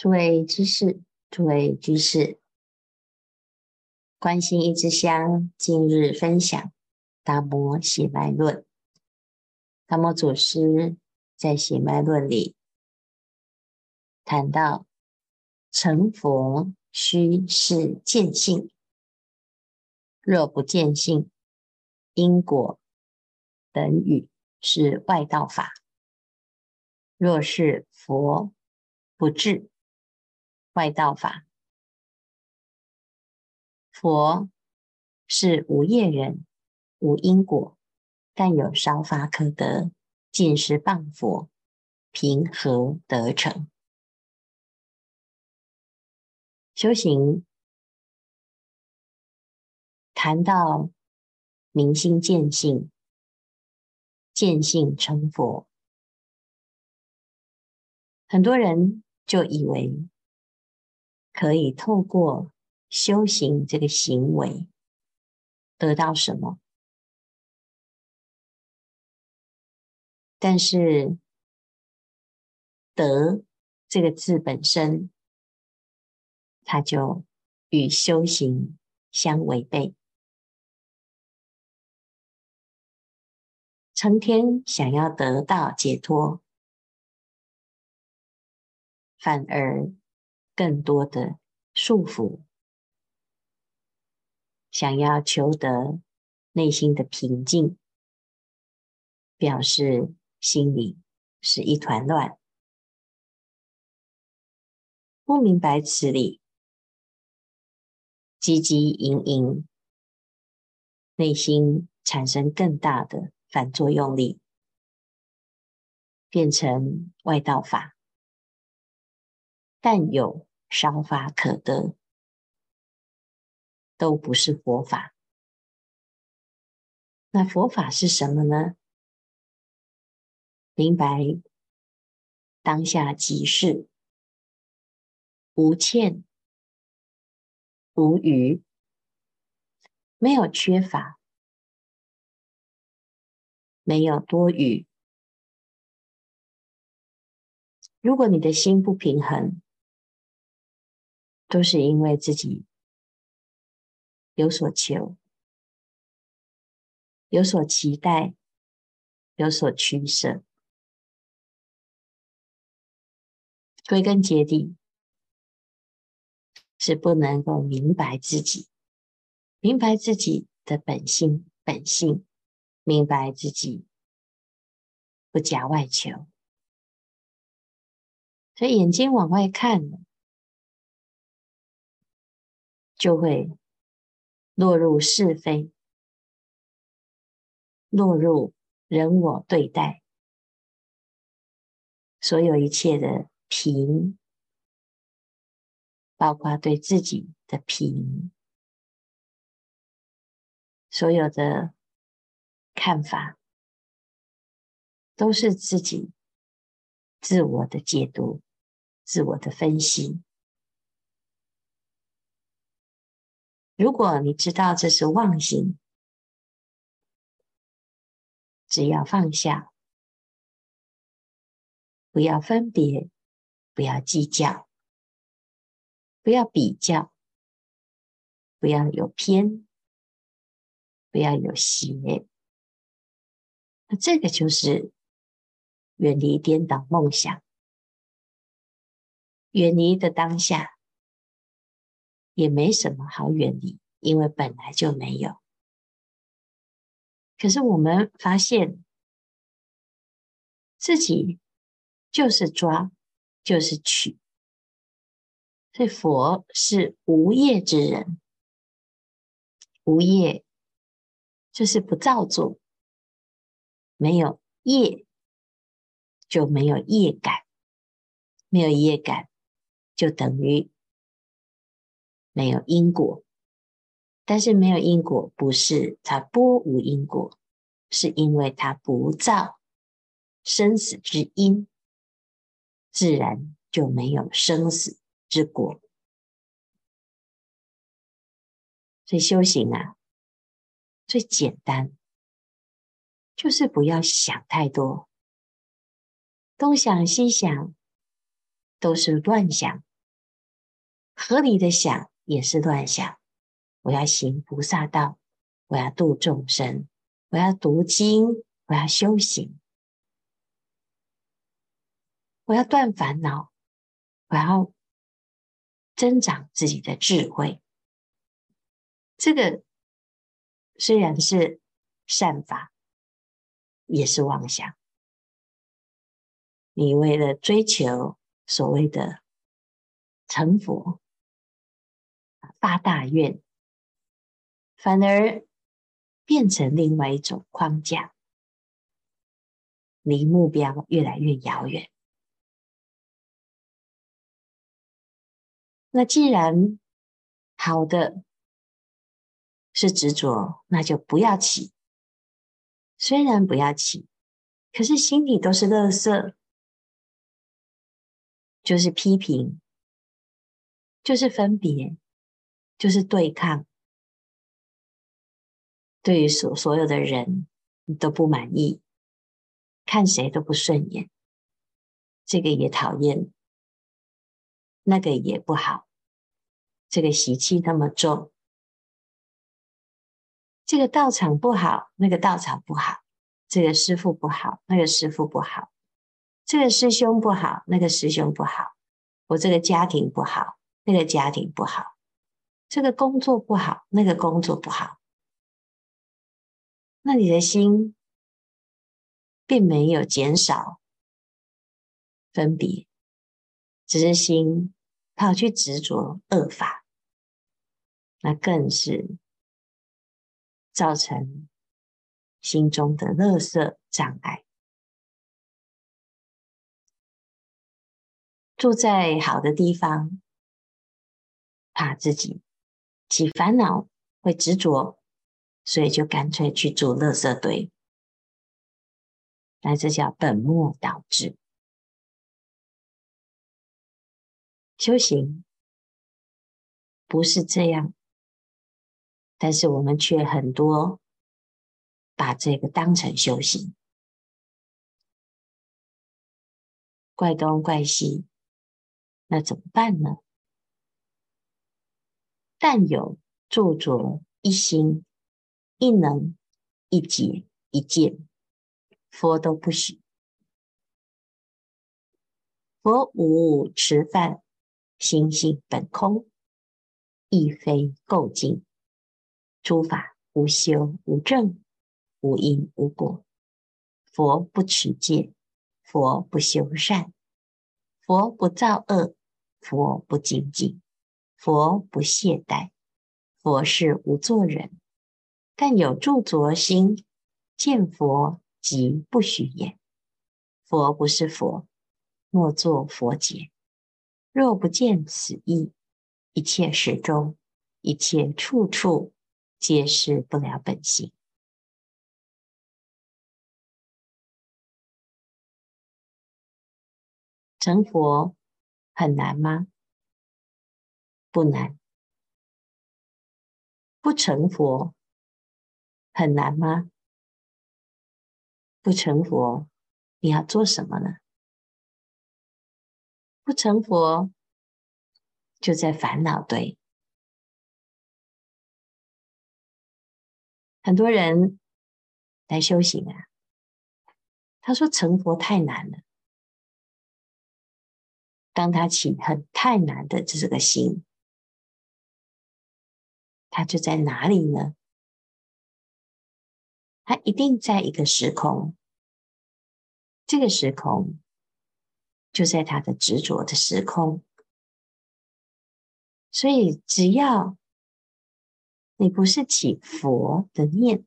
诸位居士，诸位居士，关心一支香，今日分享《达摩血脉论》。达摩祖师在《血脉论》里谈到，成佛须是见性，若不见性，因果等语是外道法；若是佛不至。外道法，佛是无业人，无因果，但有少法可得，尽是谤佛，平何得成？修行谈到明心见性，见性成佛，很多人就以为。可以透过修行这个行为得到什么？但是“得”这个字本身，它就与修行相违背。成天想要得到解脱，反而。更多的束缚，想要求得内心的平静，表示心里是一团乱，不明白此理，汲汲营营，内心产生更大的反作用力，变成外道法，但有。少法可得，都不是佛法。那佛法是什么呢？明白当下即是，无欠无余，没有缺乏，没有多余。如果你的心不平衡，都是因为自己有所求、有所期待、有所取舍，归根结底是不能够明白自己，明白自己的本性、本性，明白自己不假外求，所以眼睛往外看。就会落入是非，落入人我对待，所有一切的评，包括对自己的评，所有的看法，都是自己自我的解读、自我的分析。如果你知道这是妄心，只要放下，不要分别，不要计较，不要比较，不要有偏，不要有邪，那这个就是远离颠倒梦想，远离的当下。也没什么好远离，因为本来就没有。可是我们发现自己就是抓，就是取。所以佛是无业之人，无业就是不造作，没有业就没有业感，没有业感就等于。没有因果，但是没有因果不是它波无因果，是因为它不造生死之因，自然就没有生死之果。所以修行啊，最简单就是不要想太多，东想西想都是乱想，合理的想也是乱想。我要行菩萨道，我要度众生，我要读经，我要修行，我要断烦恼，我要增长自己的智慧。这个虽然是善法，也是妄想。你为了追求所谓的成佛、发大愿，反而变成另外一种框架，离目标越来越遥远。那既然好的是执着，那就不要起。虽然不要起，可是心里都是垃圾。就是批评，就是分别，就是对抗，对于所所有的人你都不满意，看谁都不顺眼，这个也讨厌，那个也不好，这个习气那么重，这个道场不好，那个道场不好，这个师父不好，那个师父不好。这个师兄不好，那个师兄不好；我这个家庭不好，那个家庭不好；这个工作不好，那个工作不好。那你的心并没有减少分别，只是心跑去执着恶法，那更是造成心中的垃圾障碍。住在好的地方，怕自己起烦恼会执着，所以就干脆去住垃圾堆。那这叫本末倒置。修行不是这样，但是我们却很多把这个当成修行，怪东怪西。那怎么办呢？但有著着一心、一能、一解、一见，佛都不许。佛无持犯，心性本空，亦非垢净。诸法无修无证，无因无果。佛不持戒，佛不修善，佛不造恶。佛不精进，佛不懈怠，佛是无作人。但有著作心，见佛即不许也。佛不是佛，莫作佛解。若不见此意，一切时中，一切处处，皆是不了本性。成佛。很难吗？不难。不成佛很难吗？不成佛，你要做什么呢？不成佛，就在烦恼堆。很多人来修行啊，他说成佛太难了。当他起很太难的这个心，他就在哪里呢？他一定在一个时空，这个时空就在他的执着的时空。所以，只要你不是起佛的念，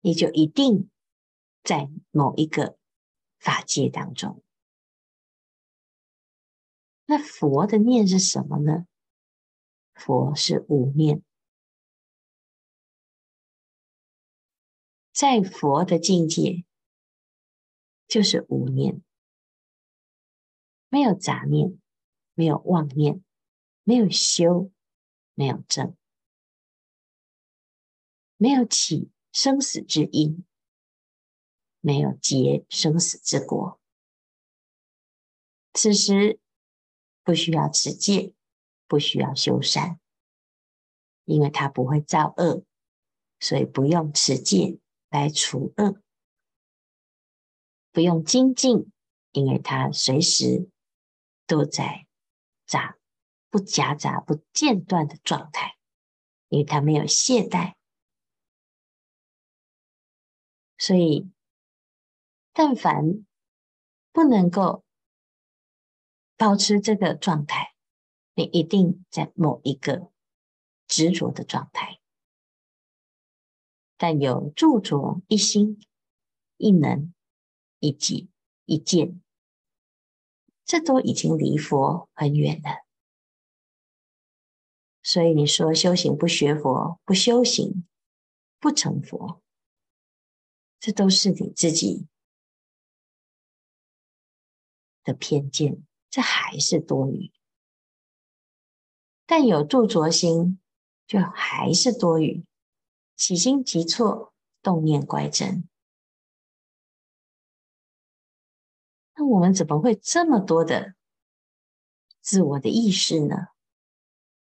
你就一定在某一个。法界当中，那佛的念是什么呢？佛是无念，在佛的境界就是无念，没有杂念，没有妄念，没有修，没有证，没有起生死之因。没有结生死之果，此时不需要持戒，不需要修善，因为他不会造恶，所以不用持戒来除恶，不用精进，因为他随时都在杂不夹杂、不间断的状态，因为他没有懈怠，所以但凡不能够。保持这个状态，你一定在某一个执着的状态。但有著着一心、一能、一己、一见，这都已经离佛很远了。所以你说修行不学佛、不修行不成佛，这都是你自己的偏见。这还是多余，但有著着心，就还是多余。起心即错，动念乖真。那我们怎么会这么多的自我的意识呢？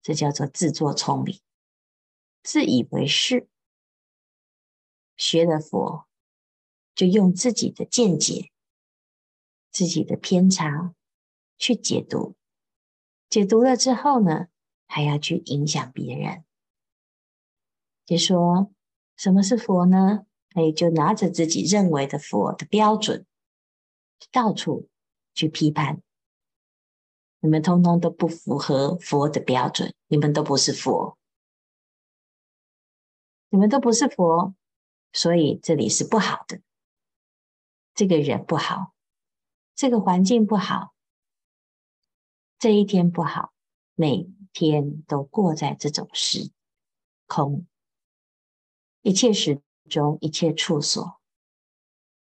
这叫做自作聪明，自以为是。学了佛，就用自己的见解、自己的偏差。去解读，解读了之后呢，还要去影响别人。就说什么是佛呢？哎，就拿着自己认为的佛的标准，到处去批判。你们通通都不符合佛的标准，你们都不是佛，你们都不是佛，所以这里是不好的。这个人不好，这个环境不好。这一天不好，每天都过在这种时空，一切时中，一切处所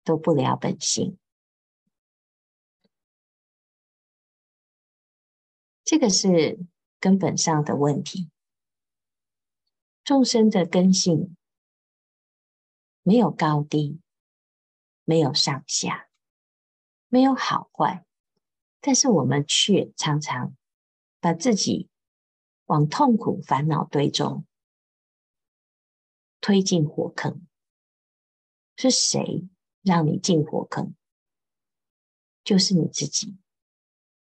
都不了本性。这个是根本上的问题。众生的根性没有高低，没有上下，没有好坏。但是我们却常常把自己往痛苦烦恼堆中推进火坑。是谁让你进火坑？就是你自己，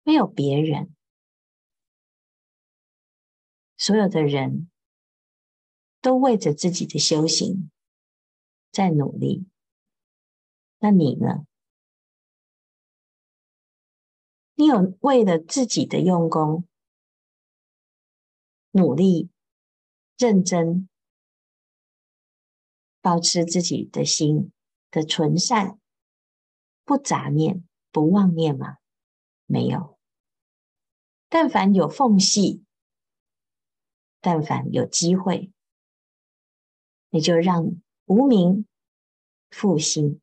没有别人。所有的人都为着自己的修行在努力，那你呢？你有为了自己的用功、努力、认真，保持自己的心的纯善，不杂念、不妄念吗？没有。但凡有缝隙，但凡有机会，你就让无名复兴。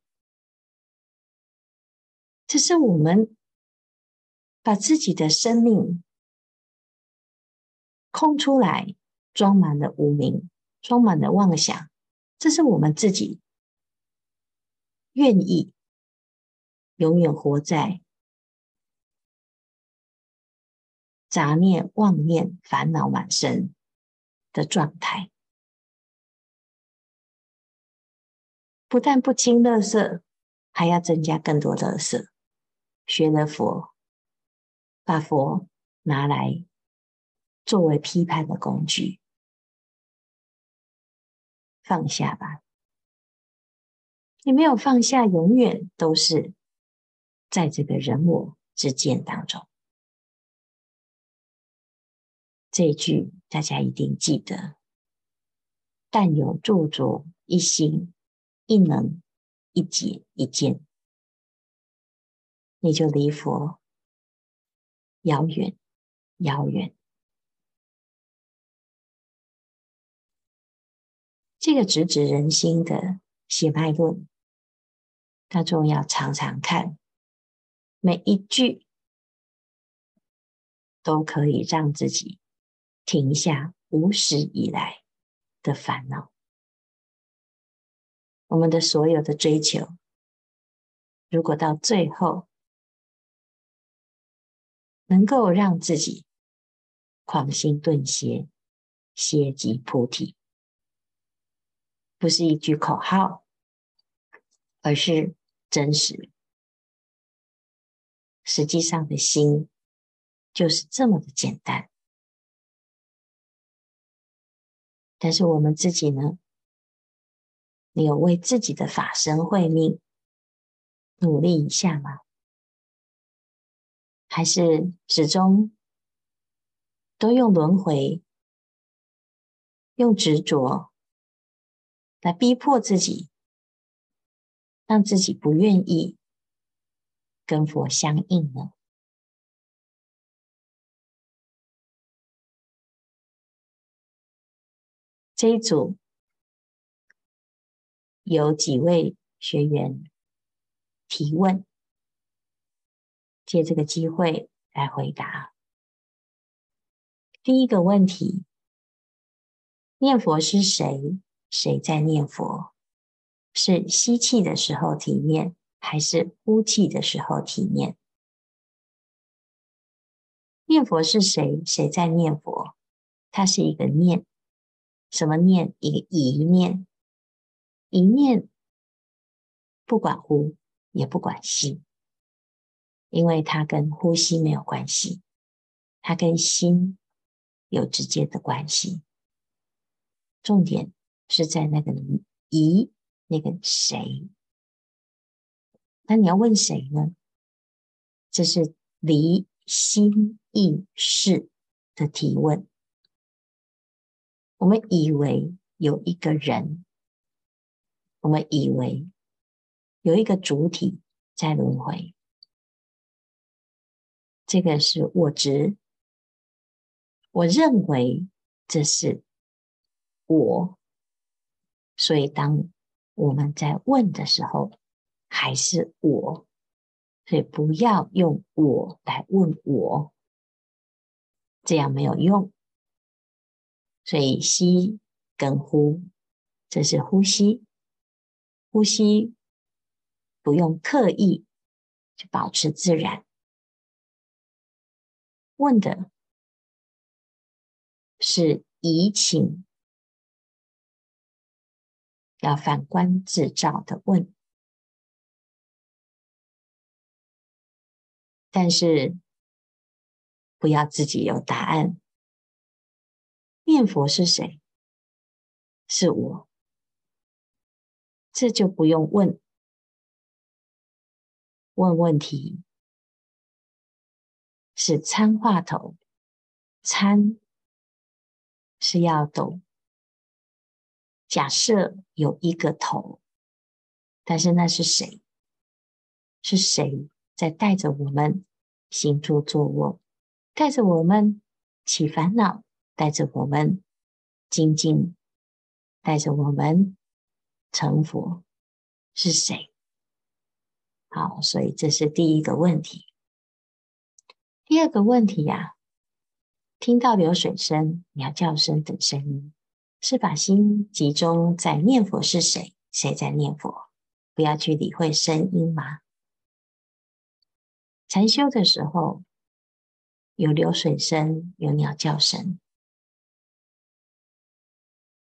这是我们。把自己的生命空出来，装满了无明，装满了妄想，这是我们自己愿意永远活在杂念、妄念、烦恼满身的状态。不但不清乐色，还要增加更多垃圾。学了佛。把佛拿来作为批判的工具，放下吧。你没有放下，永远都是在这个人我之间当中。这一句大家一定记得：但有着着一心、一能、一解、一见，你就离佛。遥远，遥远。这个直指人心的血脉论，大众要常常看，每一句都可以让自己停下无始以来的烦恼。我们的所有的追求，如果到最后，能够让自己狂心顿歇，歇即菩提，不是一句口号，而是真实。实际上的心就是这么的简单。但是我们自己呢？你有为自己的法身慧命努力一下吗？还是始终都用轮回、用执着来逼迫自己，让自己不愿意跟佛相应呢？这一组有几位学员提问，借这个机会来回答。第一个问题：念佛是谁？谁在念佛？是吸气的时候体念，还是呼气的时候体念？念佛是谁？谁在念佛？它是一个念。什么念？一个一念，一念不管呼也不管吸，因为它跟呼吸没有关系，它跟心有直接的关系。重点是在那个一，那个谁？那你要问谁呢？这是离心意识的提问。我们以为有一个人，我们以为有一个主体在轮回，这个是我执。我认为这是我，所以当我们在问的时候，还是我，所以不要用我来问我，这样没有用。所以吸跟呼，这是呼吸。呼吸不用刻意，就保持自然。问的是疑情，要反观自照的问。但是不要自己有答案。念佛是谁？是我，这就不用问。问问题是参话头，参是要懂。假设有一个头，但是那是谁？是谁在带着我们行住坐卧，带着我们起烦恼？带着我们精进，带着我们成佛，是谁？好，所以这是第一个问题。第二个问题呀、啊，听到流水声、鸟叫声等声音，是把心集中在念佛是谁？谁在念佛？不要去理会声音吗？禅修的时候，有流水声，有鸟叫声。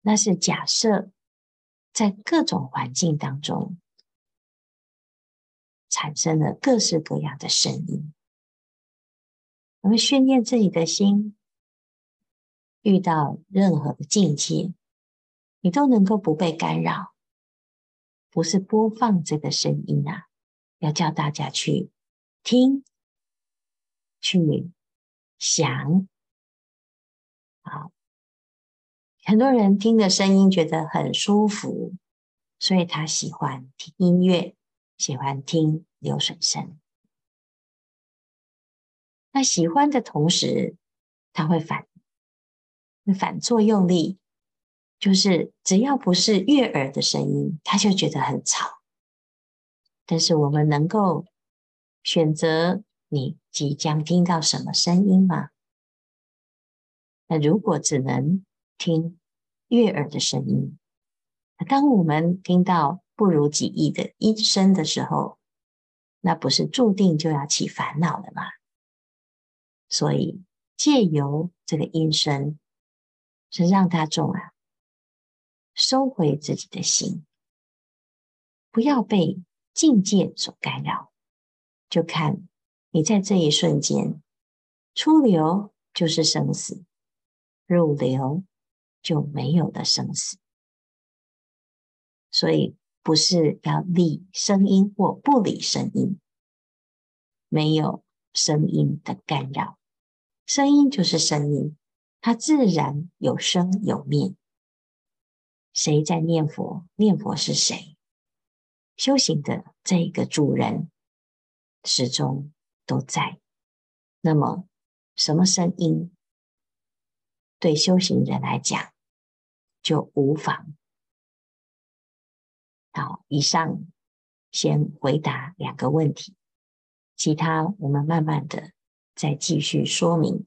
那是假设，在各种环境当中产生了各式各样的声音。我们训练自己的心，遇到任何的境界，你都能够不被干扰。不是播放这个声音啊，要叫大家去听、去想。好。很多人听的声音觉得很舒服，所以他喜欢听音乐，喜欢听流水声。那喜欢的同时，他会反反作用力，就是只要不是悦耳的声音，他就觉得很吵。但是我们能够选择你即将听到什么声音吗？那如果只能听悦耳的声音，当我们听到不如己意的音声的时候，那不是注定就要起烦恼了吗？所以借由这个音声，是让大众啊收回自己的心，不要被境界所干扰。就看你在这一瞬间出流，就是生死；入流就没有了生死。所以不是要理声音或不理声音，没有声音的干扰，声音就是声音，它自然有生有灭。谁在念佛？念佛是谁？修行的这个主人始终都在。那么，什么声音对修行人来讲就无妨？好，以上先回答两个问题，其他我们慢慢的再继续说明。